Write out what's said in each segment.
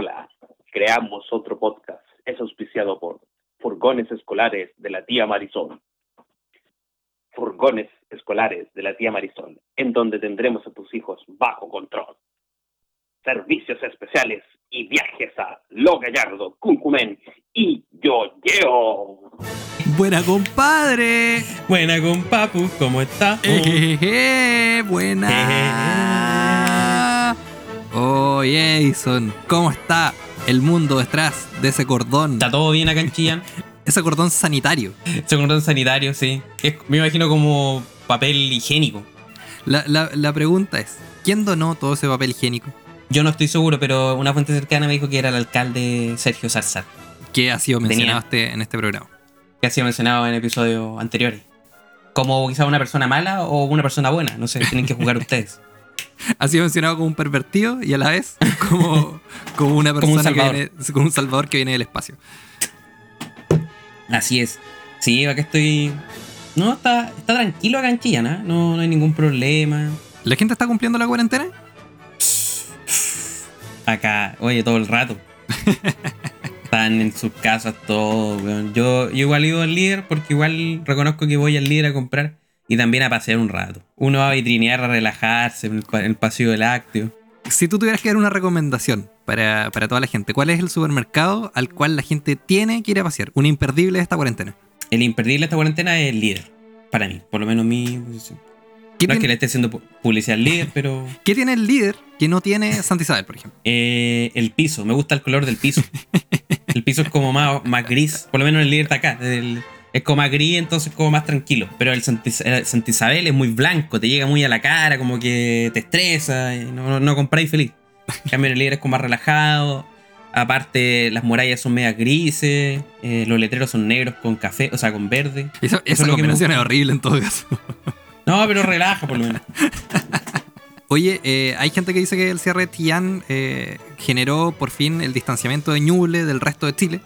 Hola, creamos otro podcast. Es auspiciado por Furgones Escolares de la tía Marisol. Furgones Escolares de la tía Marisol, en donde tendremos a tus hijos bajo control. Servicios especiales y viajes a Lo Gallardo, Cuncumén y Yo-Yo. Buena compadre. Buena con Papu, ¿cómo está? Ejeje, buena. Oye, Jason, ¿cómo está el mundo detrás de ese cordón? ¿Está todo bien acá en Chillán? Ese cordón sanitario. Ese cordón sanitario, sí. Es- me imagino como papel higiénico. La, la- la pregunta es, ¿quién donó todo ese papel higiénico? Yo no estoy seguro, pero una fuente cercana me dijo que era el alcalde Sergio Zarzar, Que ha sido mencionado este- en este programa. que ha sido mencionado en episodios anteriores. Como quizá una persona mala o una persona buena, no sé, tienen que jugar ustedes. Ha sido mencionado como un pervertido y a la vez como, como una Como un persona que viene, como un salvador que viene del espacio. Así es. Sí, acá estoy... No, está, está tranquilo acá en Chillán, ¿ah? no, no hay ningún problema. ¿La gente está cumpliendo la cuarentena? acá, oye, todo el rato. Están en sus casas todos, weón. Yo, yo igual ido al líder porque igual reconozco que voy al líder a comprar y también a pasear un rato. Uno va a vitrinear, a relajarse en el, en el pasillo del lácteo. Si tú tuvieras que dar una recomendación para, para toda la gente, ¿cuál es el supermercado al cual la gente tiene que ir a pasear? Un imperdible de esta cuarentena. El imperdible de esta cuarentena es el líder. Para mí, por lo menos mi posición. ¿Qué, No es que tiene, le esté haciendo pu- publicidad al líder, pero qué tiene el líder que no tiene Santa Isabel, por ejemplo? eh, el piso, me gusta el color del piso. El piso es como más, más gris, por lo menos el líder de acá. el- es como más gris, entonces como más tranquilo. Pero el Santa Is- el Santa Isabel es muy blanco, te llega muy a la cara, como que te estresa, y no, no, no compráis feliz. En cambio, el líder es como más relajado. Aparte, las murallas son medias grises, eh, los letreros son negros con café, o sea, con verde. Esa, Eso esa es lo que me combinación es horrible en todo caso. No, pero relaja por lo menos. Oye, eh, hay gente que dice que el cierre de Chillán eh, generó por fin el distanciamiento de Ñuble del resto de Chile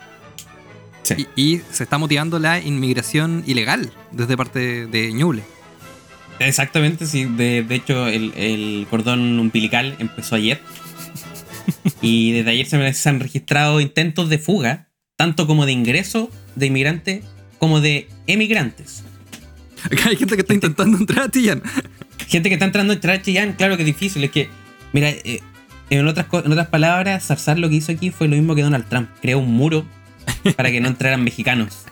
Sí. y, y se está motivando la inmigración ilegal desde parte de, de Ñuble. Exactamente, sí. De, de hecho, el, el cordón umbilical empezó ayer. y desde ayer se, han registrado intentos de fuga, tanto como de ingreso de inmigrantes como de emigrantes. Acá hay gente que está intentando entrar a Chillán. Gente que está entrando a entrar a Chillán, claro que es difícil. Es que, mira, eh, en, otras, en otras palabras, Zarzar lo que hizo aquí fue lo mismo que Donald Trump. Creó un muro para que no entraran mexicanos.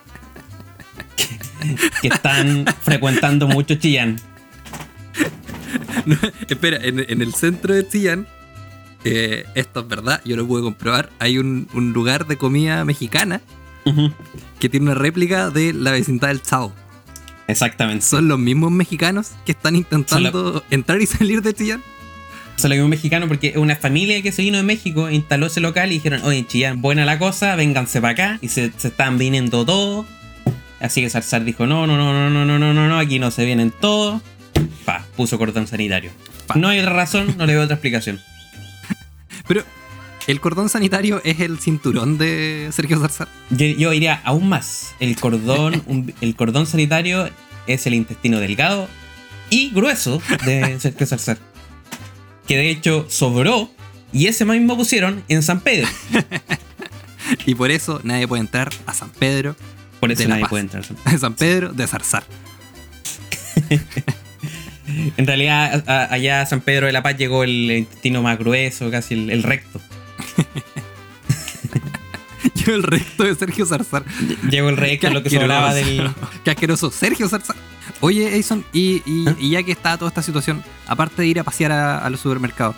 que están frecuentando mucho Chillán. No, espera, en, en el centro de Chillán, eh, esto es verdad, yo lo pude comprobar, hay un, un lugar de comida mexicana que tiene una réplica de la vecindad del Chao. Exactamente. Son los mismos mexicanos que están intentando entrar y salir de Chillán. Se lo mismo mexicano porque es una familia que se vino de México, instaló ese local y dijeron, oye, Chillán, buena la cosa, vénganse para acá. Y se, se estaban viniendo todos. Así que Zarzar dijo, no, no, no, no, no, no, no, no, no, aquí no se vienen todos. Pa, puso cordón sanitario. Pa. No hay otra razón, no le veo otra explicación. Pero el cordón sanitario es el cinturón de Sergio Zarzar. Yo, yo iría aún más. El cordón, un- el cordón sanitario es el intestino delgado y grueso de Sergio Zarzar. Que de hecho sobró y ese mismo pusieron en San Pedro. Y por eso nadie puede entrar a San Pedro, Por eso De La nadie Paz. puede entrar. a San Pedro de Zarzar. En realidad, a- a- allá a San Pedro de la Paz llegó el intestino más grueso, casi el, el recto. Yo el recto de Sergio Zarzar. Llegó el recto, Qué lo que sobraba del. Qué asqueroso. Sergio Zarzar. Oye, Edison, y, y- y ya que está toda esta situación, aparte de ir a pasear a, a los supermercados,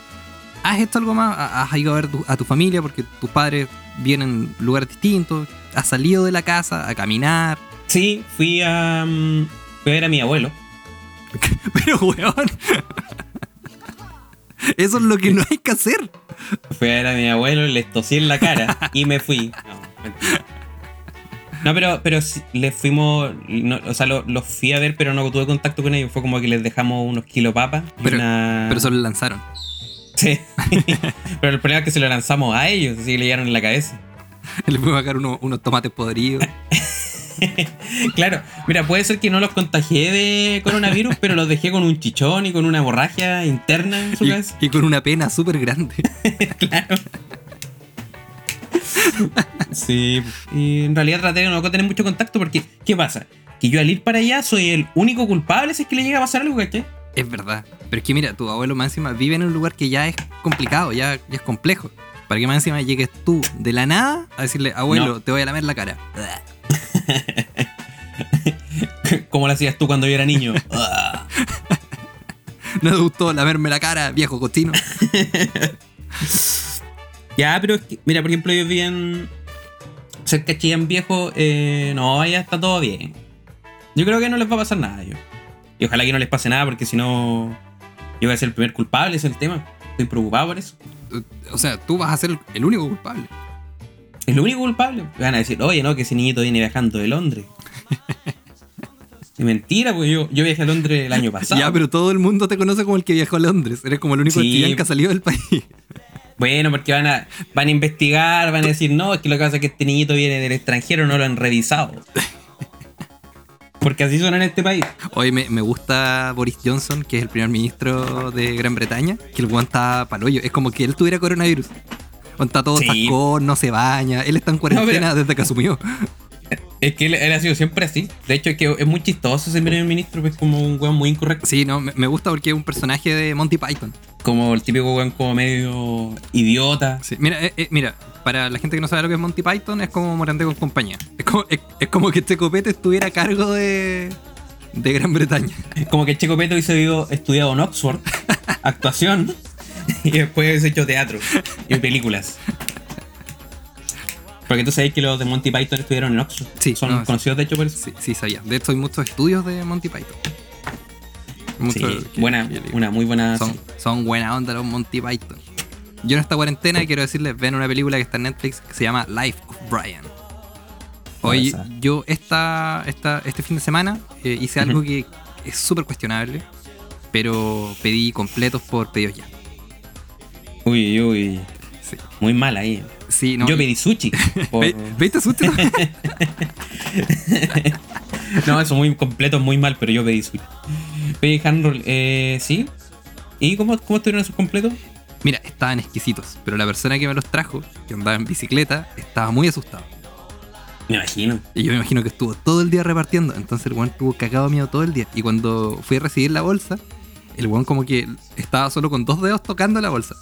¿has hecho algo más? ¿Has ido a ver tu- a tu familia? Porque tus padres vienen en lugares distintos. ¿Has salido de la casa a caminar? Sí, fui a. mm, fui a ver a mi abuelo. Pero, weón. Eso es lo que no hay que hacer. Fui a ver a mi abuelo, le tosí en la cara y me fui. No, mentira. No, pero, pero sí, les fuimos. no, o sea, lo- los fui a ver, pero no tuve contacto con ellos. Fue como que les dejamos unos kilos papas. Pero- una- Pero se lo lanzaron. Sí. pero el problema es que se lo lanzamos a ellos, así que le llegaron en la cabeza. Le fuimos a sacar uno- unos tomates podridos. Claro, mira, puede ser que no los contagié de coronavirus, pero los dejé con un chichón y con una hemorragia interna en su y, cabeza. y con una pena súper grande. Claro. Sí, y en realidad traté de no tener mucho contacto porque, ¿qué pasa? Que yo al ir para allá soy el único culpable si es que le llega a pasar algo, ¿cachai? Es verdad. Pero es que mira, tu abuelo más encima vive en un lugar que ya es complicado, ya, ya es complejo. Para que más encima llegues tú de la nada a decirle, abuelo, No. te voy a lamer la cara. Como lo hacías tú cuando yo era niño. No te gustó lamerme la cara, viejo cochino. ya, pero es que, mira, por ejemplo, yo vi en. Cerca de Chillán Viejo, eh, no, allá está todo bien. Yo creo que no les va a pasar nada, yo. Y ojalá que no les pase nada, porque si no, yo voy a ser el primer culpable, ese es el tema. Estoy preocupado por eso. O sea, tú vas a ser el único culpable. Es lo único culpable. Van a decir, oye, no, que ese niñito viene viajando de Londres. Y mentira, porque yo, yo viajé a Londres el año pasado. Ya, pero todo el mundo te conoce como el que viajó a Londres. Eres como el único Sí. que ha salido del país. Bueno, porque van a, van a investigar, van a decir, no, es que lo que pasa es que este niñito viene del extranjero, no lo han revisado. Porque así son en este país. Hoy me, me gusta Boris Johnson, que es el primer ministro de Gran Bretaña, que el weón está palollo. Es como que él tuviera coronavirus. O Está todo Sí. tascón, no se baña. Él está en cuarentena pero- desde que asumió. Es que él, él ha sido siempre así. De hecho, es que es muy chistoso ese primer ministro, pues como un weón muy incorrecto. Sí, no, me, gusta porque es un personaje de Monty Python. Como el típico weón como medio idiota. Sí, Mira, eh, eh, mira, para la gente que no sabe lo que es Monty Python, es como Morante con compañía. Es como, es, es como que este copete estuviera a cargo de, de Gran Bretaña. Como que Checo Peto hubiese ido- estudiado en Oxford, actuación, y después hubiese hecho teatro y películas. Porque tú sabes que los de Monty Python estuvieron en Oxford. Sí, Son no, sí. conocidos de hecho por eso. Sí, sí, sabía. De hecho, hay muchos estudios de Monty Python. Sí, Muchos que- buena, que- una muy buena. Son, son buena onda los Monty Python. Yo en esta cuarentena quiero decirles, ven una película que está en Netflix que se llama Life of Brian. Hoy yo esta, esta, este fin de semana eh, hice algo que es súper cuestionable, pero pedí completos por pedidos ya. Uy, uy. Sí, Muy mal ahí. Sí no. Yo pedí sushi. por- Ve- ¿Viste sushi? no, eso muy completo, muy mal, pero yo pedí sushi. Pedí handroll, eh, sí. ¿Y cómo, cómo estuvieron esos completos? Mira, estaban exquisitos, pero la persona que me los trajo, que andaba en bicicleta, estaba muy asustado. Me imagino. Y yo me imagino que estuvo todo el día repartiendo. Entonces el weón estuvo cagado miedo todo el día. Y cuando fui a recibir la bolsa, el weón como que estaba solo con dos dedos tocando la bolsa.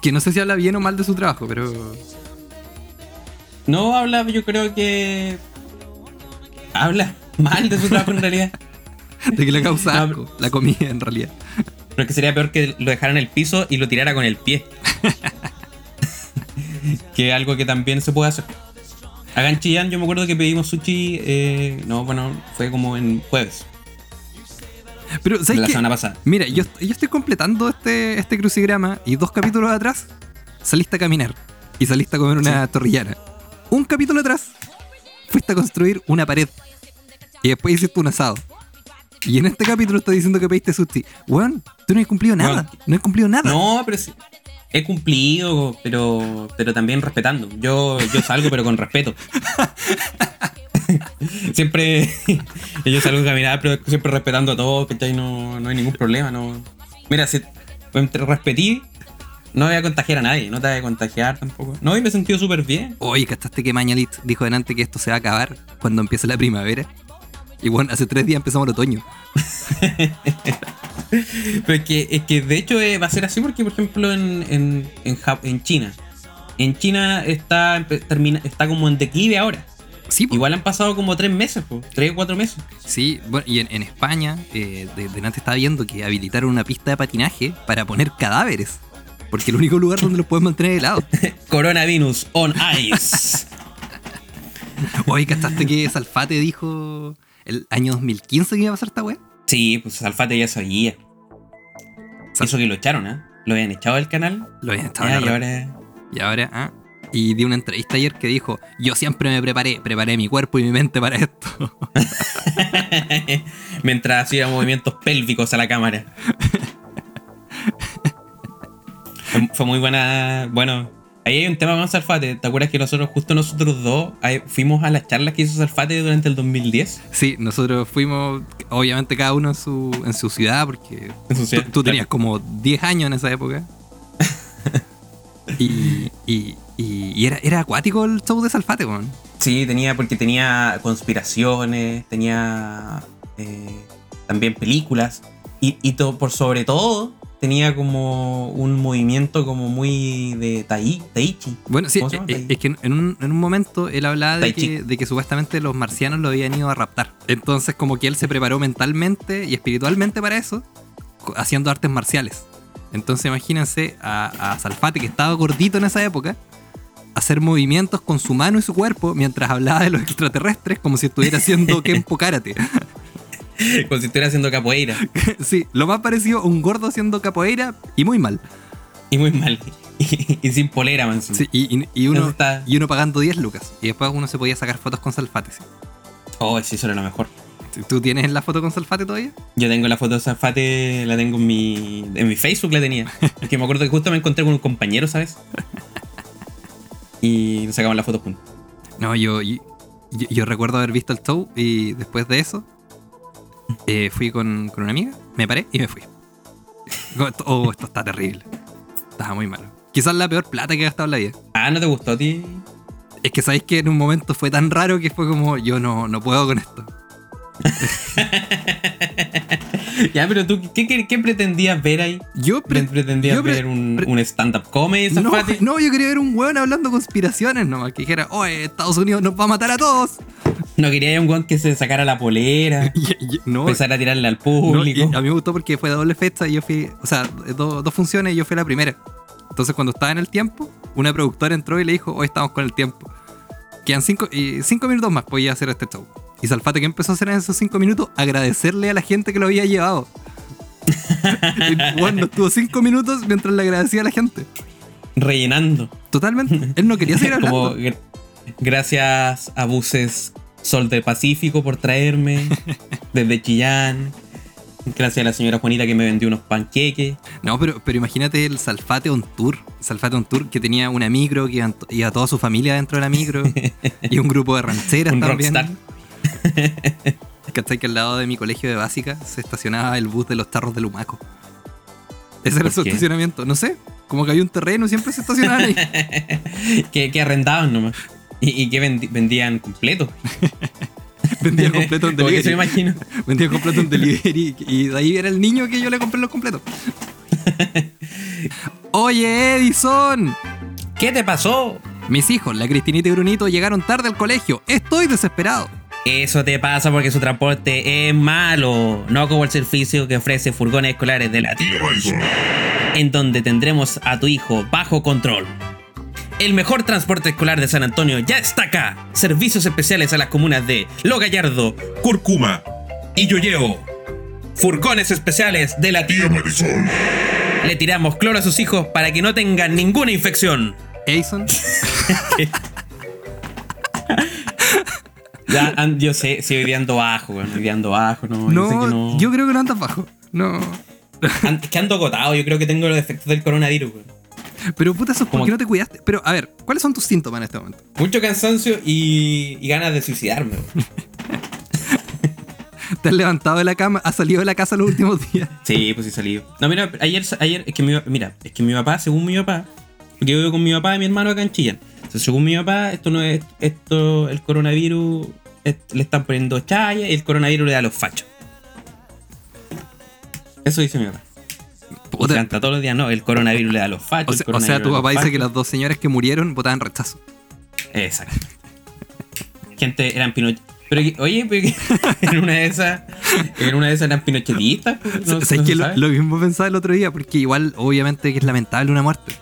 Que no sé si habla bien o mal de su trabajo, pero. No habla, yo creo que. Habla mal de su trabajo en realidad. De que le causa No, asco la comida en realidad. Pero que sería peor que lo dejara en el piso y lo tirara con el pie. que es algo que también se puede hacer. Acá en Chillán yo me acuerdo que pedimos sushi, eh, no, bueno, fue como en jueves, Pero, de ¿sabes la qué? semana pasada. Mira, yo, yo estoy completando este, este crucigrama y dos capítulos atrás saliste a caminar y saliste a comer una torrillana. Un capítulo atrás fuiste a construir una pared y después hiciste un asado. Y en este capítulo estás diciendo que pediste sushi. Weón, tú no has cumplido nada. Weón. No has cumplido nada. No, pero sí, he cumplido, pero, pero también respetando. Yo, yo salgo, pero con respeto. siempre, yo salgo a caminar, pero siempre respetando a todos, ¿cachai? No, no hay ningún problema. No. Mira, si entre respetí, no voy a contagiar a nadie, no te voy a contagiar tampoco. No, y me he sentido súper bien. Oye, ¿cachaste que Mañalit dijo delante que esto se va a acabar cuando empiece la primavera? Y bueno, hace tres días empezamos el otoño. Pero es que, es que de hecho eh, va a ser así porque, por ejemplo, en, en, en, China. En China está, termina, está como en declive ahora. Sí. Igual han pasado como tres meses, po, tres o cuatro meses. Sí, bueno, y en, en España, eh, de, delante estaba viendo que habilitaron una pista de patinaje para poner cadáveres. Porque el único lugar donde los pueden mantener helados. Coronavirus on ice. Oye, ¿cachaste que Salfate dijo el año 2015 que iba a pasar esta weá? sí, pues Alfate ya sabía. Sal- Eso que lo echaron, ¿ah? Lo habían echado del canal. Lo habían estado Ya, y ahora. Y ahora, ah. Y di una entrevista ayer que dijo: Yo siempre me preparé, preparé mi cuerpo y mi mente para esto. Mientras hacía movimientos pélvicos a la cámara. Fue- Fue muy buena. Bueno, ahí hay un tema con Salfate. ¿Te acuerdas que nosotros, justo nosotros dos, fuimos a las charlas que hizo Salfate durante el 2010? Sí, nosotros fuimos, obviamente cada uno en su, en su ciudad, porque En su tú, ciudad, tú tenías claro. como 10 años en esa época. Y, y, y- y era, era acuático el show de Salfate, weón. Sí, tenía, porque tenía conspiraciones, tenía eh, también películas. Y, y to- por sobre todo, tenía como un movimiento como muy de tai, Taichi. Bueno, sí, ¿Cómo se llama? eh, es que en un, en un momento él hablaba de que, de que supuestamente los marcianos lo habían ido a raptar. Entonces, como que él se preparó mentalmente y espiritualmente para eso, haciendo artes marciales. Entonces, imagínense a, a Salfate, que estaba gordito en esa época, hacer movimientos con su mano y su cuerpo mientras hablaba de los extraterrestres, como si estuviera haciendo Kenpo Karate. Como si estuviera haciendo capoeira. sí, lo más parecido a un gordo haciendo capoeira y muy mal. Y muy mal. Y, y sin polera, man. Sí, y, uno, está- y uno pagando 10 lucas. Y después uno se podía sacar fotos con Salfate. sí. Oh, sí, eso era lo mejor. ¿Tú tienes la foto con Salfate todavía? Yo tengo la foto de Zafate, la tengo en mi, en mi Facebook, la tenía. Es que me acuerdo que justo me encontré con un compañero, ¿sabes? Y nos sacamos la foto juntos. No, yo, yo, recuerdo haber visto el show y después de eso eh, fui con, con una amiga, me paré y me fui. Oh, esto está terrible. Estaba muy malo. Quizás la peor plata que he gastado en la vida. Ah, ¿no te gustó a ti? Es que sabéis que en un momento fue tan raro que fue como, yo no, no puedo con esto. ya, pero tú, ¿qué, qué, qué pretendías ver ahí? Yo pre- Pre- ¿Pretendías yo pre- ver un, stand-up comedy, no, yo quería ver un weón hablando conspiraciones nomás, que dijera, oye, Estados Unidos nos va a matar a todos. No quería un guan que se sacara la polera, no, empezar a tirarle al público. a mí me gustó porque fue de doble fecha y yo fui, o sea, do- dos funciones y yo fui la primera. Entonces cuando estaba en el tiempo, una productora entró y le dijo, hoy estamos con el tiempo. Quedan cinco, y cinco minutos más, podía hacer este show. Y Salfate, ¿qué empezó a hacer en esos cinco minutos? Agradecerle a la gente que lo había llevado. y bueno, estuvo cinco minutos mientras le agradecía a la gente. Rellenando. Totalmente. Él no quería seguir Como hablando. gr- gracias a Buses Sol del Pacífico por traerme desde Chillán. Gracias a la señora Juanita que me vendió unos panqueques. No, pero, pero imagínate el Salfate on Tour. Salfate on Tour que tenía una micro, que iba toda su familia dentro de la micro. y un grupo de rancheras Un también. rockstar. ¿Cachai? Que al lado de mi colegio de básica se estacionaba el bus de los tarros de Lumaco. Ese era ¿Por su qué? estacionamiento. No sé, como que había un terreno y siempre se estacionaban ahí. que, que arrendaban nomás. Y, y que vendían completo. Vendía completo en Como que se me delivery. imagino. Vendía completo en delivery. Y de ahí era el niño que yo le compré los completos. Oye, Edison. ¿Qué te pasó? Mis hijos, la Cristinita y Brunito, llegaron tarde al colegio. Estoy desesperado. Eso te pasa porque su transporte es malo, no como el servicio que ofrece furgones escolares de la tía Marisol, en donde tendremos a tu hijo bajo control. El mejor transporte escolar de San Antonio ya está acá. Servicios especiales a las comunas de Lo Gallardo, Curcuma y Yoyeo. Furgones especiales de la tía Marisol. Le tiramos cloro a sus hijos para que no tengan ninguna infección. Edison. Ya, yo sé, sí, hoy día ando bajo. Hoy día ando bajo, no. yo sé que No, no. yo creo que no andas bajo. No. An- Es que ando agotado, yo creo que tengo los efectos del coronavirus, weón. Pero puta, eso es porque no te cuidaste. Pero a ver, ¿cuáles son tus síntomas en este momento? Mucho cansancio y, y ganas de suicidarme. ¿Te has levantado de la cama? ¿Has salido de la casa los últimos días? Sí, pues sí salí. No, mira, ayer, ayer es que mi, mira, es que mi papá, según mi papá, porque yo vivo con mi papá y mi hermano acá en Chillán. Entonces, según mi papá, esto no es, esto, el coronavirus, es- le están poniendo chaya y el coronavirus le da a los fachos. Eso dice mi papá. Y Puta, canta todos los días, no, el coronavirus le da a los fachos. o, sea, o sea, tu papá dice que las dos señoras que murieron votaban rechazo. Exacto. Gente eran Pinochet. Pero oye, pero en una de esas, en una de esas eran pinochetistas. No, ¿Sabes no que lo mismo pensaba el otro día? Porque igual, obviamente, que es lamentable una muerte.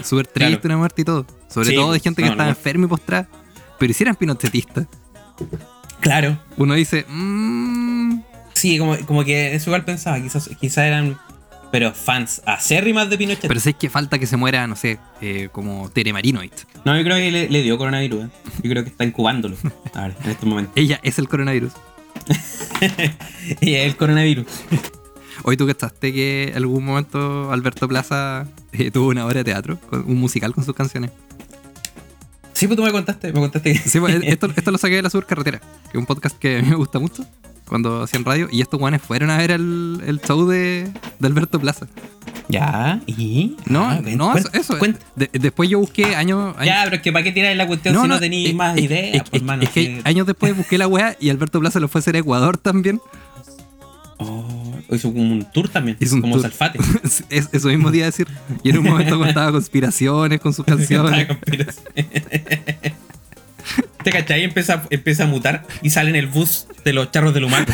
Súper triste Claro. una muerte y todo. Sobre Sí, todo de gente que no, no. enferma y postrada. Pero si eran pinochetistas, Claro. uno dice, mmm, Sí, como, como que eso igual pensaba, quizás, quizás eran, pero fans acérrimas de Pinochet. pero sé que falta que se muera, no sé, eh, como Tere Marinoid. no, yo creo que le, le dio coronavirus. eh. Yo creo que está incubándolo. A ver, en este momento. Ella es el coronavirus. Y es el coronavirus. Hoy tú cachaste que en algún momento Alberto Plaza eh, tuvo una obra de teatro, un musical con sus canciones. Sí, pues tú me contaste, me contaste que. Sí, pues, esto, esto lo saqué de la Subcarretera, que es un podcast que a mí me gusta mucho cuando hacían radio. Y estos guanes fueron a ver el, el show de, de Alberto Plaza. Ya, y. No, Ah, no, eso. eso. De- después yo busqué años. Ya, pero es que para qué tirar la cuestión si no tenéis eh, más ideas, es- pues, es- mano, es que años después busqué la weá y Alberto Plaza lo fue a hacer a Ecuador también. Hizo un tour también, Hizo un como tour. Salfate. Es- eso mismo día decir. Y en un momento contaba conspiraciones con sus canciones. ¿Te cachai? Empieza, empieza a mutar y sale en el bus de los charros de Lumaco.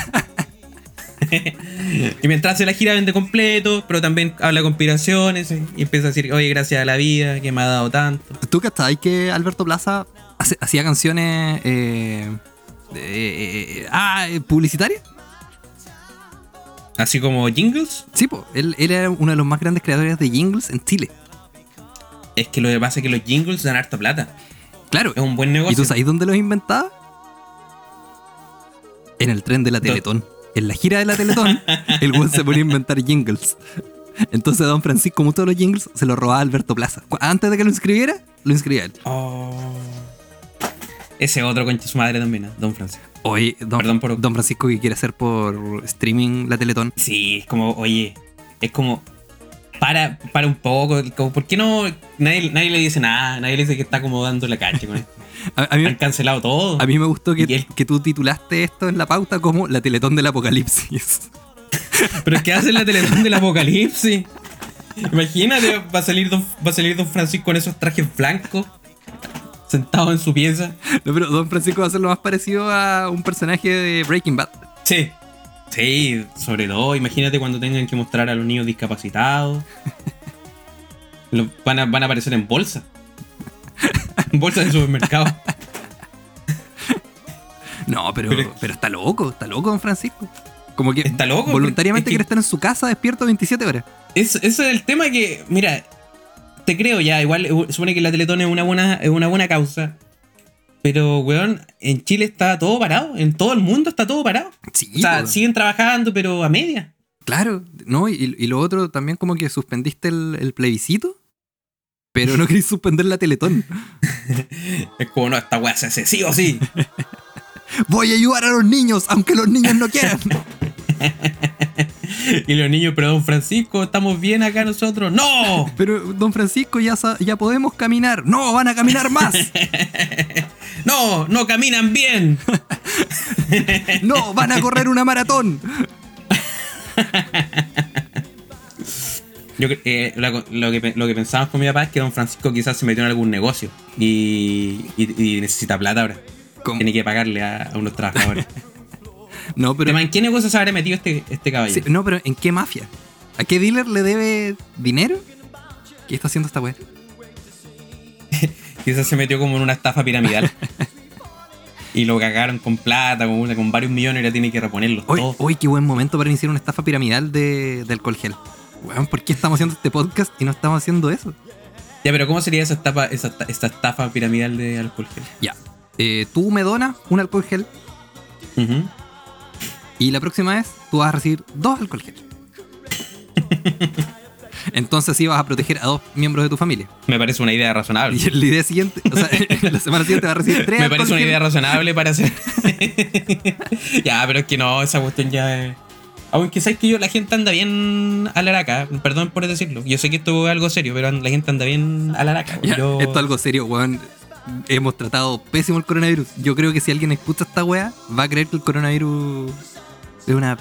y mientras hace la gira vende completo, pero también habla de conspiraciones eh, y empieza a decir, oye, gracias a la vida que me ha dado tanto. ¿Tú cachai que Alberto Plaza hacía canciones eh, de- eh, ah, eh, publicitarias? Así como jingles. Sí, po, él, él era uno de los más grandes creadores de jingles en Chile. Es que lo que pasa es que los jingles dan harta plata. Claro. Es un buen ¿Y negocio. tú sabes dónde los inventaba? En el tren de la ¿Dó- Teletón. En la gira de la Teletón, el buen se ponía a inventar jingles. Entonces Don Francisco, como todos los jingles, se los robaba a Alberto Plaza. Antes de que lo inscribiera, lo inscribía él. Oh. Ese otro concha su madre también, ¿eh? Don Francisco. Oye, Don, Perdón por- Don Francisco que quiere hacer por streaming la Teletón. Sí, es como, oye, es como. Para, para un poco, como, ¿por qué no? Nadie, nadie le dice nada, nadie le dice que está como dando la cacha con esto. A, a mí, Han cancelado todo. a mí me gustó que, que tú titulaste esto en la pauta como la Teletón del Apocalipsis. Pero es que hacen la teletón del apocalipsis. Imagínate, va a salir Don, va a salir Don Francisco con esos trajes blancos, sentado en su pieza. No, pero Don Francisco va a ser lo más parecido a un personaje de Breaking Bad. Sí. Sí, sobre todo, imagínate cuando tengan que mostrar a los niños discapacitados. Lo- van, a, van a aparecer en bolsa. En bolsa de supermercado. No, pero, Pero- pero, está loco, está loco Don Francisco. Como que Está loco, voluntariamente es que- quiere estar en su casa despierto 27 horas. Es- ese es el tema que, mira, te creo ya, igual supone que la Teletón es una buena, es una buena causa. Pero, weón, en Chile está todo parado, en todo el mundo está todo parado. Sí, o sea, po. siguen trabajando, pero a media. claro, ¿no? Y, y lo otro también como que suspendiste el, el plebiscito, pero no querés suspender la Teletón. Es como, no, esta weá se hace sí o sí. Voy a ayudar a los niños, aunque los niños no quieran. y los niños, pero don Francisco, estamos bien acá nosotros. ¡No! Pero, don Francisco, ya, ya podemos caminar. No, van a caminar más. ¡No! ¡No caminan bien! No, van a correr una maratón. Yo, eh, lo, que, lo que pensamos con mi papá es que don Francisco quizás se metió en algún negocio y, y- y necesita plata ahora. ¿Cómo? Tiene que pagarle a, a unos trabajadores. No, pero, ¿En qué negocio se habrá metido este, este sí, caballero? no, pero ¿en qué mafia? ¿A qué dealer le debe dinero? ¿Qué está haciendo esta weá? Quizás se metió como en una estafa piramidal. y lo cagaron con plata, con, con varios millones y ahora tiene que reponerlos Hoy, todos. hoy qué buen momento para iniciar una estafa piramidal de, de alcohol gel. Weón, ¿por qué estamos haciendo este podcast y no estamos haciendo eso? Ya, pero ¿cómo sería esa estafa, esa, esta estafa piramidal de alcohol gel? Ya. Eh, tú me donas un alcohol gel Ujú. Y la próxima vez tú vas a recibir dos alcohol gel. Entonces así vas a proteger a dos miembros de tu familia. Me parece una idea razonable. Y la idea siguiente, o sea, la semana siguiente vas a recibir tres Me parece una gel. idea razonable para hacer. ya, pero es que no, esa cuestión ya es. Aunque sabes que yo, la gente anda bien a la araca, perdón por decirlo. Yo sé que esto es algo serio, pero la gente anda bien a la araca. Ya, Yo- Esto es algo serio, weón. Hemos tratado pésimo el coronavirus. Yo creo que si alguien escucha esta weá, va a creer que el coronavirus es una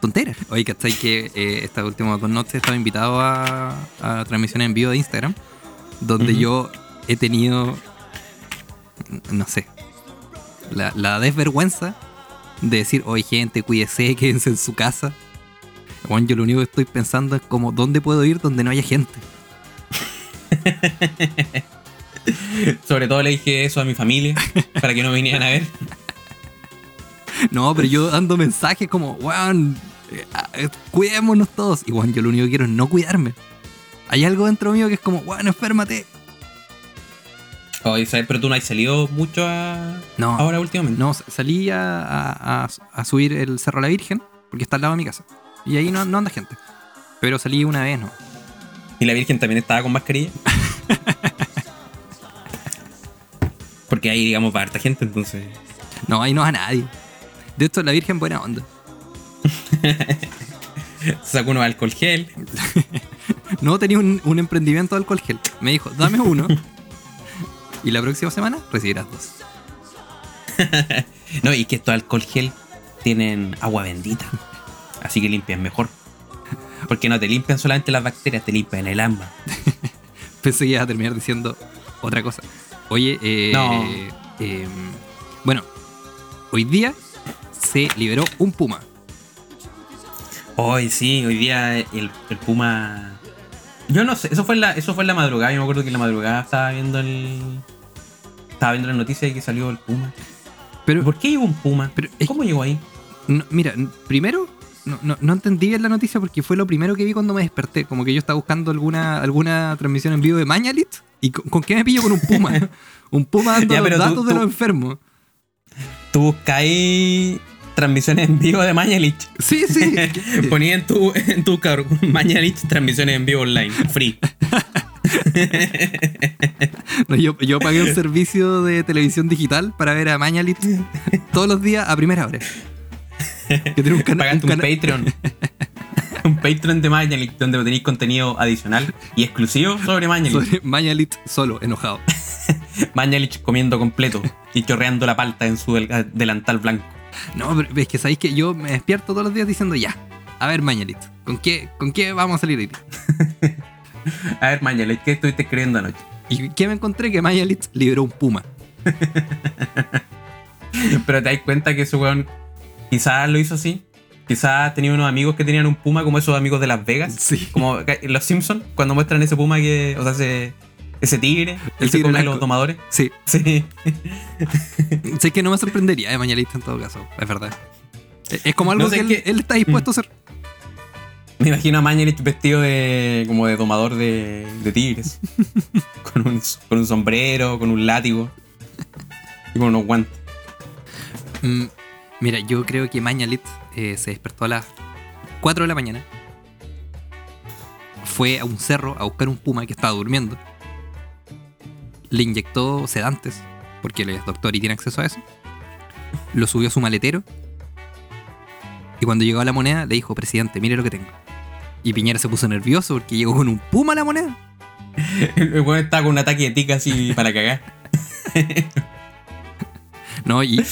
tontera. Oye, ¿cachai? Que eh, esta última dos noches estaba invitado a, a transmisiones en vivo de Instagram, donde yo he tenido, no sé, la, la desvergüenza de decir, oye, gente, cuídese, quédense en su casa. Bueno, yo lo único que estoy pensando es como, ¿dónde puedo ir donde no haya gente? Sobre todo le dije eso a mi familia, para que no vinieran a ver. No, pero yo dando mensajes como, weón, eh, ah, eh, cuidémonos todos. Y weón, yo lo único que quiero es no cuidarme. Hay algo dentro mío que es como, weón, enférmate. Oye, ¿sabes? Pero tú no has salido mucho a... No, ahora últimamente. no, salí a, a- a- a subir el Cerro La Virgen, porque está al lado de mi casa. Y ahí no, no anda gente. Pero salí una vez, ¿no? Y la Virgen también estaba con mascarilla. Porque ahí, digamos, va harta gente, entonces. No, ahí no va nadie. De hecho, la Virgen buena onda. Sacó uno de alcohol gel. No tenía un, un emprendimiento de alcohol gel. Me dijo, dame uno. y la próxima semana recibirás dos. No, y que estos alcohol gel tienen agua bendita. Así que limpian mejor. Porque no te limpian solamente las bacterias, te limpian el alma. Pensé que ibas a terminar diciendo otra cosa. Oye, eh, No. eh, bueno, hoy día se liberó un puma. Hoy sí, hoy día el, el Puma. Yo no sé, eso fue en la, eso fue en la madrugada. Yo me acuerdo que en la madrugada estaba viendo el. Estaba viendo la noticia de que salió el Puma. Pero, ¿Por qué llegó un Puma? Pero es- ¿Cómo llegó ahí? no, mira, primero, no, no, no entendí bien la noticia porque fue lo primero que vi cuando me desperté. Como que yo estaba buscando alguna, alguna transmisión en vivo de Mañalit. ¿Y con, con qué me pillo con un puma? un puma dando Ya, los tú- datos de los enfermos. Tú buscáis transmisiones en vivo de Mañalich. Sí, sí. Ponía en tu, en tu buscador Mañalich transmisiones en vivo online, free. No, yo, yo pagué un servicio de televisión digital para ver a Mañalit todos los días a primera hora. Que tiene un, cana- Pagaste un Patreon. un Patreon de Mañalich donde tenéis contenido adicional y exclusivo sobre Mañalich. sobre Mañalit solo, enojado. Mañalich comiendo completo y chorreando la palta en su del- delantal blanco. No, pero es que sabéis que yo me despierto todos los días diciendo ya. A ver, Mañalit, ¿con qué, ¿con qué vamos a salir hoy? A ver, Mañalich, ¿qué estuviste escribiendo anoche? ¿Y qué me encontré? Que Mañalit liberó un puma. Pero te das cuenta que ese weón quizás lo hizo así. Quizás tenía unos amigos que tenían un puma como esos amigos de Las Vegas. Sí. Como los Simpsons, cuando muestran ese puma que. O sea, ese, ese tigre. El tigre come los domadores. Sí, Sí. sé que no me sorprendería de Mañalit en todo caso, es verdad. Es- Es como algo No sé, que, él, que- él está dispuesto a hacer. Me imagino a Mañalich vestido de. como de domador de, de tigres. con, un, con un sombrero, con un látigo. Y con unos guantes. Mm, mira, yo creo que Mañalit eh, se despertó a las 4 de la mañana. Fue a un cerro a buscar un puma que estaba durmiendo. Le inyectó sedantes, porque él es doctor y tiene acceso a eso. Lo subió a su maletero. Y cuando llegó a la moneda, le dijo, presidente, mire lo que tengo. Y Piñera se puso nervioso porque llegó con un puma a la moneda. El weón estaba con un ataque de tica así para cagar. No, y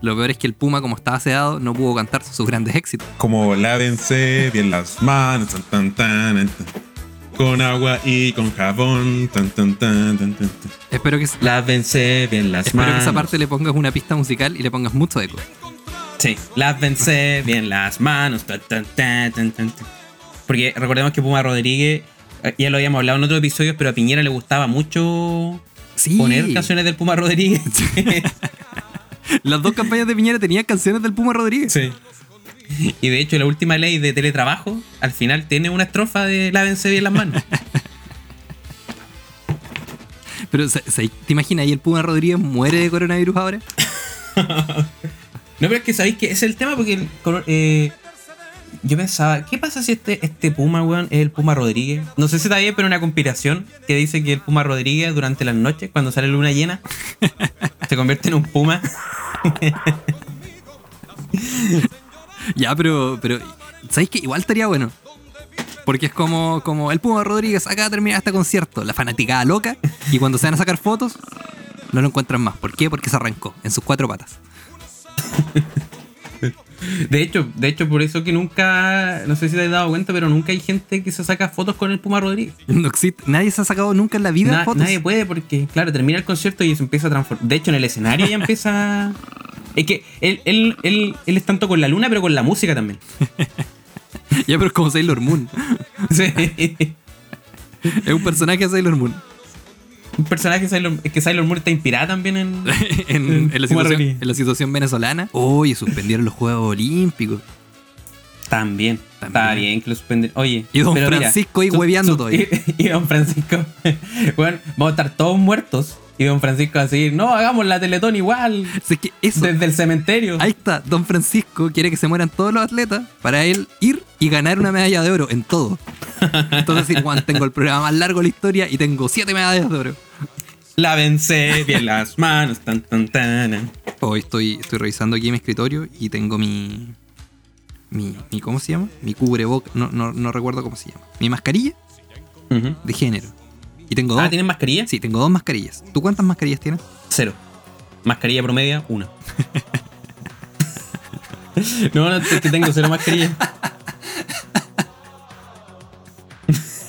lo peor es que el puma, como estaba sedado, no pudo cantar sus grandes éxitos. Como lávense bien las manos, tan, tan, tan, tan, tan. con agua y con jabón, tan, tan, tan, tan, tan, tan. Espero que, Lávense bien las espero que manos. esa parte le pongas una pista musical y le pongas mucho eco. Sí, lávense bien las manos. tan, tan, tan, tan, tan. Porque recordemos que Puma Rodríguez, eh, ya lo habíamos hablado en otros episodios, pero a Piñera le gustaba mucho Sí. poner canciones del Puma Rodríguez. Las dos campañas de Piñera tenían canciones del Puma Rodríguez. Sí. Y de hecho, la última ley de teletrabajo, al final tiene una estrofa de lávense bien las manos. Pero, ¿se- se- ¿te imaginas ahí el Puma Rodríguez muere de coronavirus ahora? No, pero es que sabéis que ese es el tema porque el eh, yo pensaba, ¿qué pasa si este, este Puma, weón, es el Puma Rodríguez? No sé si está bien, pero una conspiración que dice que el Puma Rodríguez durante las noches, cuando sale luna llena, se convierte en un Puma. Ya, pero, pero ¿sabéis que igual estaría bueno? Porque es como, como el Puma Rodríguez acaba de terminar este concierto, la fanaticada loca, y cuando se van a sacar fotos, no lo encuentran más. ¿Por qué? Porque se arrancó en sus cuatro patas. De hecho, de hecho, por eso que nunca, no sé si te has dado cuenta, pero nunca hay gente que se saca fotos con el Puma Rodríguez. No existe, nadie se ha sacado nunca en la vida Na- fotos. nadie puede porque, claro, termina el concierto y se empieza a transformar. De hecho, en el escenario ya empieza. Es que él, él, él, él es tanto con la luna, pero con la música también. Ya, pero es como Sailor Moon. Sí. Es un personaje de Sailor Moon. Un personaje Sailor, es que Sailor Moon está inspirada también en. en, en la situación, Rodríguez. en la situación venezolana. Oye, suspendieron los Juegos Olímpicos. También. También. Está bien que lo suspenden. Oye. Y don pero mira, Francisco ahí hueveando todavía. Y, y don Francisco. bueno, vamos a estar todos muertos. Y don Francisco así, no, hagamos la teletón igual. O sea, es que eso, Desde el cementerio. ahí está, Don Francisco quiere que se mueran todos los atletas para él ir y ganar una medalla de oro en todo. Entonces, sí, Juan, tengo el programa más largo de la historia y tengo siete medallas de oro. Lávense bien las manos. Tan, tan, tan. Hoy estoy, estoy revisando aquí mi escritorio y tengo mi. mi, mi ¿Cómo se llama? Mi cubreboca. No, no, no recuerdo cómo se llama. Mi mascarilla. Ujú. de género. Y tengo dos. Ah, ¿tienen mascarilla? Sí, tengo dos mascarillas. ¿Tú cuántas mascarillas tienes? Cero. Mascarilla promedia, una. no, no, es que tengo cero mascarilla.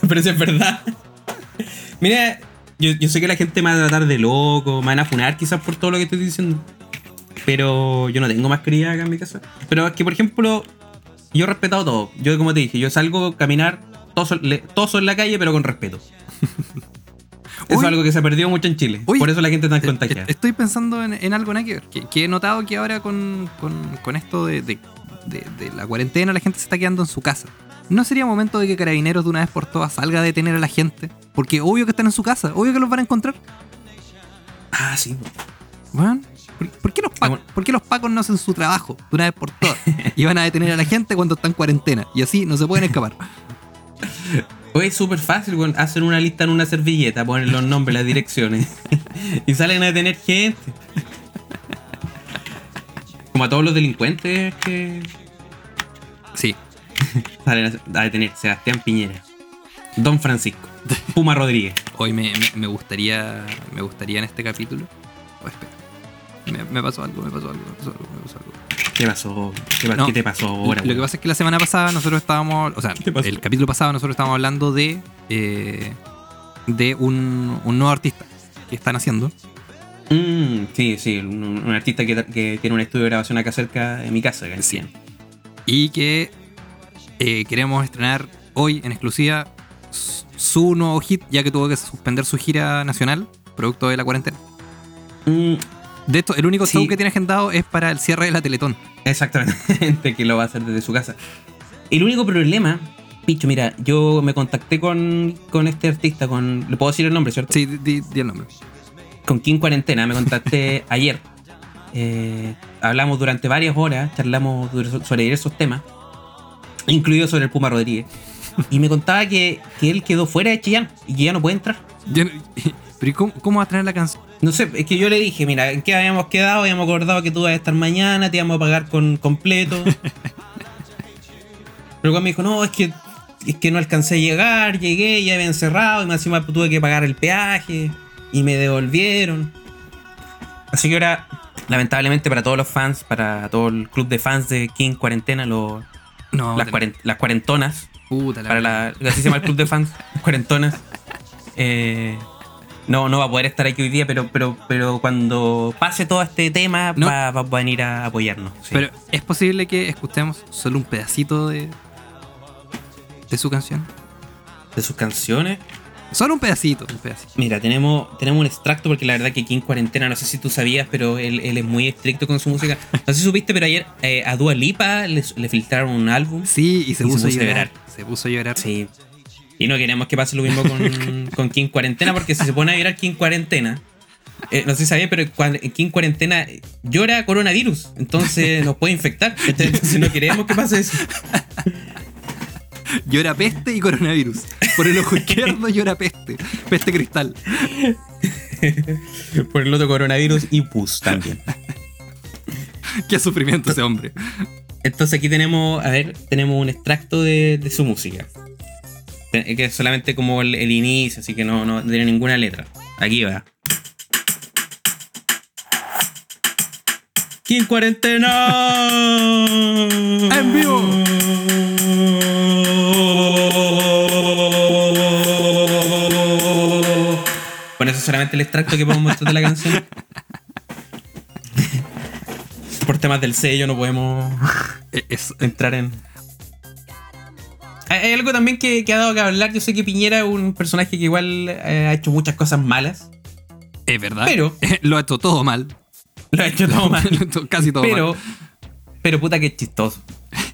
Pero eso es verdad. Mira, yo, yo sé que la gente me va a tratar de loco, me van a funar quizás por todo lo que estoy diciendo. Pero yo no tengo mascarilla acá en mi casa. Pero es que, por ejemplo, yo he respetado todo. Yo, como te dije, yo salgo a caminar toso, le- toso en la calle, pero con respeto. Eso es algo que se perdió mucho en Chile. Uy. por eso la gente está contagiada. Estoy pensando en, en algo que ver. Que, que he notado que ahora con, con- con esto de, de- de- de la cuarentena la gente se está quedando en su casa. ¿No sería momento de que Carabineros de una vez por todas salga a detener a la gente? Porque obvio que están en su casa, obvio que los van a encontrar. Ah, sí. Bueno, ¿por, por qué los pacos, por qué los pacos no hacen su trabajo de una vez por todas? y van a detener a la gente cuando está en cuarentena. Y así no se pueden escapar. Oye, es súper fácil, weón. Hacen una lista en una servilleta, ponen los nombres, las direcciones. y salen a detener gente. Como a todos los delincuentes que Sí. salen a detener. Sebastián Piñera. Don Francisco. Puma Rodríguez. Hoy me, me- me gustaría. Me gustaría en este capítulo. Oh, espera. Me, me pasó algo, me pasó algo, me pasó algo, me pasó algo. ¿Qué pasó? ¿Qué, pa- No, qué te pasó ahora, Lo que pasa es que la semana pasada nosotros estábamos. O sea, el capítulo pasado nosotros estábamos hablando de. eh, de un, un nuevo artista que están haciendo. Mm, sí, sí. Un, un artista que, que tiene un estudio de grabación acá cerca de mi casa. en Sí. Y que eh, queremos estrenar hoy en exclusiva su nuevo hit, ya que tuvo que suspender su gira nacional, producto de la cuarentena. Mm, De esto, el único Sí. show que tiene agendado es para el cierre de la Teletón. Exactamente, que lo va a hacer desde su casa. El único problema, Picho, mira, yo me contacté con, con este artista, con. Le puedo decir el nombre, ¿cierto? Sí, di, el nombre. Con King Cuarentena, me contacté ayer. Eh, hablamos durante varias horas, charlamos sobre diversos temas, incluido sobre el Puma Rodríguez. Y me contaba que, que él quedó fuera de Chillán y que ya no puede entrar. No- Pero ¿y cómo, cómo va a traer la canción? No sé, es que yo le dije, mira, ¿en qué habíamos quedado? Habíamos acordado que tú ibas a estar mañana, te íbamos a pagar con completo. Pero cuando me dijo, no, es que, es que no alcancé a llegar, llegué, ya habían cerrado, y más encima tuve que pagar el peaje, y me devolvieron. Así que ahora, lamentablemente para todos los fans, para todo el club de fans de King Cuarentena, lo- No, las, cuarentonas, puta la para la, así se llama el club de fans, cuarentonas. Eh, no, no va a poder estar aquí hoy día, pero, pero, pero cuando pase todo este tema No. va, va a venir a apoyarnos. sí. Pero es posible que escuchemos solo un pedacito de. de su canción. de sus canciones. Solo un pedacito, un pedacito. Mira, tenemos, tenemos un extracto porque la verdad que aquí en cuarentena, no sé si tú sabías, pero él, él es muy estricto con su música. No sé si supiste, pero ayer eh, a Dua Lipa le, le filtraron un álbum. Sí, y se, Y se puso, puso a llorar. llorar. Se puso a llorar. Sí. Y no queremos que pase lo mismo con, con King Cuarentena, porque si se pone a llorar King Cuarentena, eh, no sé si sabía, pero cuando King Cuarentena llora coronavirus, entonces nos puede infectar. Entonces no queremos que pase eso. Llora peste y coronavirus. Por el ojo izquierdo llora peste. Peste cristal. Por el otro coronavirus y pus también. Qué sufrimiento ese hombre. Entonces aquí tenemos, a ver, tenemos un extracto de, de su música. Que es solamente como el, el inicio, así que no, no tiene ninguna letra. Aquí va. ¡King Cuarentena! ¡En vivo! Bueno, eso es solamente el extracto que podemos mostrar de la canción. Por temas del sello no podemos Eh, Es, entrar en. Hay hay algo también que, que ha dado que hablar. Yo sé que Piñera es un personaje que igual eh, ha hecho muchas cosas malas, es verdad. Pero- Lo ha hecho todo mal. lo ha hecho todo mal. Casi todo pero, mal. pero puta que es chistoso.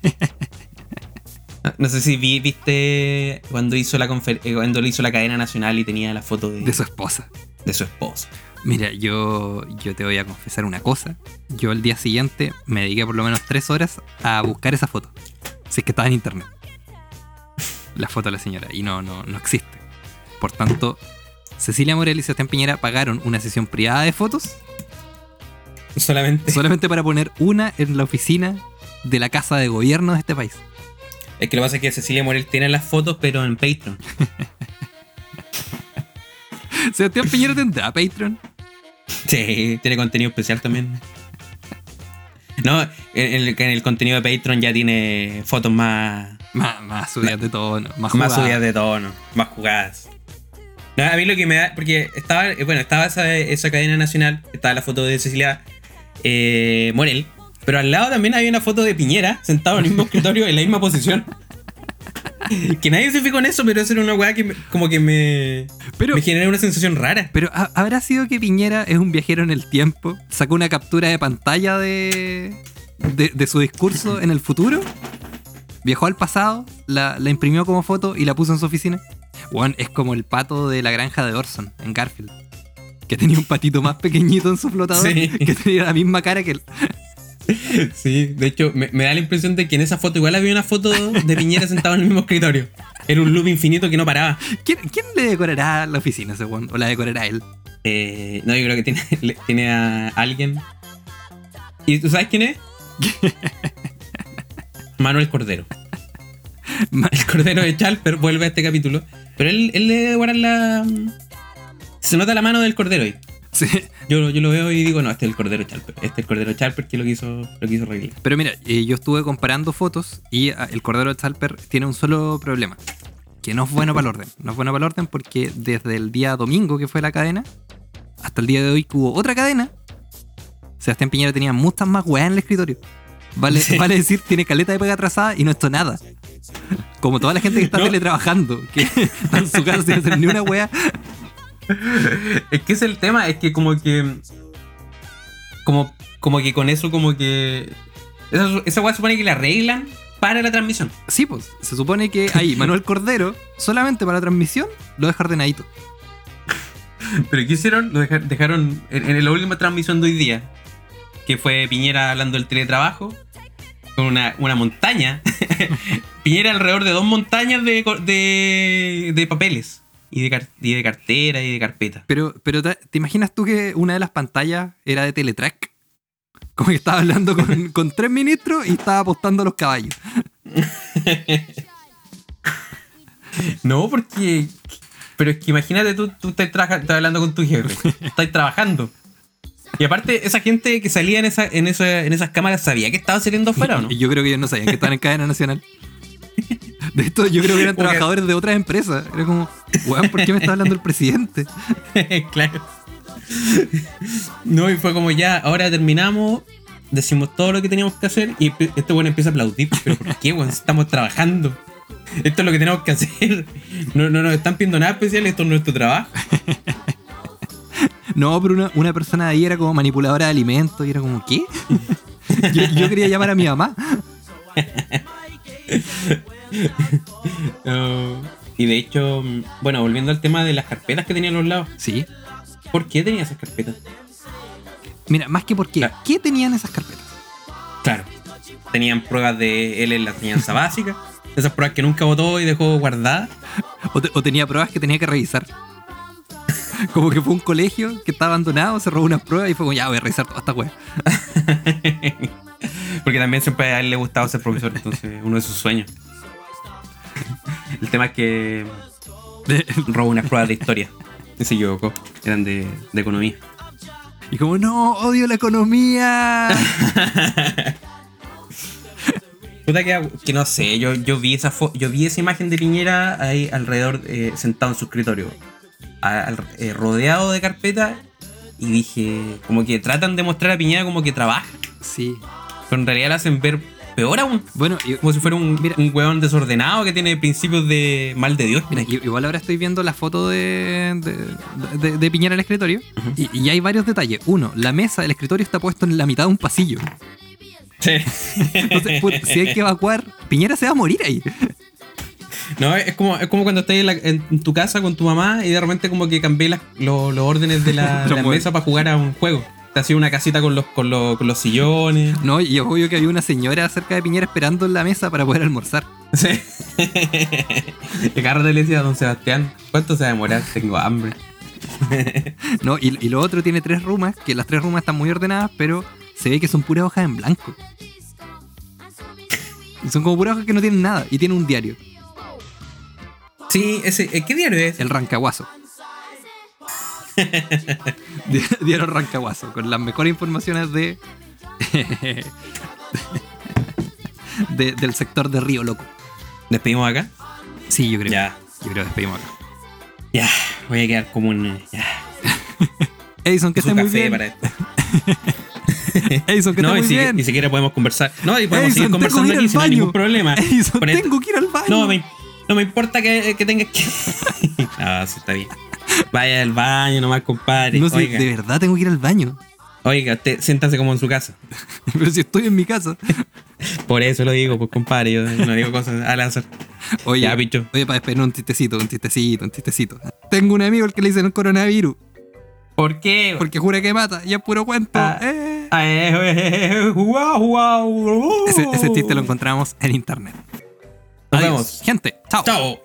No sé si vi- viste cuando hizo la eh, cuando le hizo la cadena nacional y tenía la foto de, De su esposa. de su esposa. Mira, yo, yo te voy a confesar una cosa. Yo el día siguiente me dediqué por lo menos tres horas a buscar esa foto. Si es que estaba en internet. La foto de la señora. Y no, no, no existe. Por tanto, Cecilia Morel y Sebastián Piñera pagaron una sesión privada de fotos Solamente. solamente para poner una en la oficina de la casa de gobierno de este país. Es que lo que pasa es que Cecilia Morel tiene las fotos, pero en Patreon. Sebastián Piñera tendrá Patreon. Sí, tiene contenido especial también. No, en el, en el contenido de Patreon ya tiene fotos más, Más, más subidas de tono, más más subidas de tono, más jugadas. No, a mí lo que me da, porque estaba, eh, bueno, estaba esa, esa cadena nacional, estaba la foto de Cecilia eh, Morel, pero al lado también había una foto de Piñera sentado en el mismo escritorio en la misma posición. Que nadie se fijó en eso, pero eso era una weá que me- como que me, Pero, me genera una sensación rara. pero ¿ha- ¿habrá sido que Piñera es un viajero en el tiempo? ¿Sacó una captura de pantalla de, de, de su discurso en el futuro? ¿Viajó al pasado? La, la imprimió como foto y la puso en su oficina? Juan es como el pato de la granja de Orson en Garfield. Que tenía un patito más pequeñito en su flotador Sí. que tenía la misma cara que él. Sí, de hecho, me, me da la impresión de que en esa foto igual había una foto de Piñera sentado en el mismo escritorio. Era un loop infinito que no paraba. ¿Quién, quién le decorará la oficina weón? ¿O la decorará él? Eh, no, yo creo que tiene, le- tiene a alguien. ¿Y tú sabes quién es? Manuel Cordero. El Cordero de Chalper vuelve a este capítulo. Pero él, él le debe guardar la. Se nota la mano del Cordero ahí. Sí. Yo, yo lo veo y digo, no, este es el Cordero Chalper. Este es el Cordero Chalper que lo quiso, lo quiso arreglar. Pero mira, eh, yo estuve comparando fotos y ah, el Cordero de Salper tiene un solo problema. Que no es bueno para el orden. No es bueno para el orden porque desde el día domingo que fue la cadena, hasta el día de hoy que hubo otra cadena, Sebastián Piñera tenía muchas más weas en el escritorio. Vale, Sí. vale decir, tiene caleta de pega atrasada y no esto nada. Como toda la gente que está No. teletrabajando, que está en su casa sin hacer ni una wea. Es que es el tema, es que como que. Como, como que con eso, como que. Esa, esa weá supone que la arreglan para la transmisión. Sí, pues, se supone que ahí Manuel Cordero, solamente para la transmisión, lo deja ordenadito. Pero ¿qué hicieron? Lo deja- dejaron en, en la última transmisión de hoy día, que fue Piñera hablando del teletrabajo, con una, una montaña. Piñera alrededor de dos montañas de, de papeles. Y de, car- y de cartera y de carpeta. Pero, pero te, ¿te imaginas tú que una de las pantallas era de Teletrack? Como que estaba hablando con, con tres ministros y estaba apostando a los caballos. No, porque. Pero es que imagínate, tú, tú estás, estás hablando con tu jefe, estás trabajando. Y aparte, esa gente que salía en, esa, en, esa- en esas cámaras sabía que estaba saliendo afuera o no. Yo creo que ellos no sabían que estaban en cadena nacional. De esto yo creo que eran trabajadores de otras empresas. Era como, weón, ¿por qué me está hablando el presidente? claro. No, y fue como ya, ahora terminamos, decimos todo lo que teníamos que hacer y este bueno empieza a aplaudir. ¿Pero por qué, weón? Estamos trabajando. Esto es lo que tenemos que hacer. No, no nos están pidiendo nada especial, esto es nuestro trabajo. No, pero una, una persona de ahí era como manipuladora de alimentos y era como, ¿qué? Yo, yo quería llamar a mi mamá. No. Y de hecho, bueno, volviendo al tema de las carpetas que tenía a los lados. Sí. ¿Por qué tenía esas carpetas? Mira, más que por qué. Claro. ¿Qué tenían esas carpetas? Claro. Tenían pruebas de él en la enseñanza básica. Esas pruebas que nunca votó y dejó guardadas. O, te- o tenía pruebas que tenía que revisar. Como que fue un colegio que estaba abandonado, se robó unas pruebas y fue como, ya voy a revisar toda esta wea. Porque también siempre a él le gustaba ser profesor, entonces uno de sus sueños. El tema es que robó unas pruebas de historia. Y se equivocó. Eran de, de economía. Y como, no, odio la economía. Puta que, que no sé, yo, yo vi esa fo- yo vi esa imagen de Piñera ahí alrededor, eh, sentado en su escritorio, al- eh, rodeado de carpeta, y dije, como que tratan de mostrar a Piñera como que trabaja, Sí. pero en realidad la hacen ver peor aún. Bueno, Como si fuera un, Mira. un weón desordenado que tiene principios de mal de Dios. Mira, igual ahora estoy viendo la foto de, de, de- de Piñera en el escritorio y, y hay varios detalles. Uno, la mesa del escritorio está puesto en la mitad de un pasillo. Sí. Entonces, si hay que evacuar, Piñera se va a morir ahí. No, es como, es como cuando estás en, la- en tu casa con tu mamá y de repente como que cambié las- lo- los órdenes de la, Los la mesa para jugar a un juego. Te hacía una casita con los, con los, con los sillones. No, y es obvio que había una señora cerca de Piñera esperando en la mesa para poder almorzar. Sí. Rato le decía a don Sebastián, ¿cuánto se va a demorar? Tengo hambre. No, y, y lo otro tiene tres rumas, que las tres rumas están muy ordenadas, pero se ve que son puras hojas en blanco. Son como puras hojas que no tienen nada y tiene un diario, Sí, ese, ¿eh, ¿qué diario es? el Rancaguazo. Di- Dieron Rancaguazo con las mejores informaciones de, de- del sector de Río Loco. ¿Despedimos acá? Sí, yo creo. Ya. Yo creo que despedimos acá. Ya. Voy a quedar como un. Ya. Edison, que esté muy bien. para esto. Edison, que No, muy si, bien. ni siquiera podemos conversar. No, y podemos Edison, seguir conversando aquí sin ningún problema. Edison, Por esto- tengo que ir al baño. No, me, no me importa que, que tengas que. Ah, sí, está bien. Vaya al baño nomás, compadre. No sé, de verdad tengo que ir al baño. oiga, usted siéntase como en su casa. Pero si estoy en mi casa. Por eso lo digo, pues compadre. Yo no digo cosas al azar. Oye, Ya, bicho. oye, para despedir un chistecito, un chistecito, un chistecito. Tengo un amigo al que le dicen el coronavirus. ¿Por qué? Porque jura que mata. Y es puro cuento. Ah. Eh. Ah, eh, eh, eh, guau. Ese, ese chiste lo encontramos en internet. Nos Adiós, vemos. Gente, chao. Chao.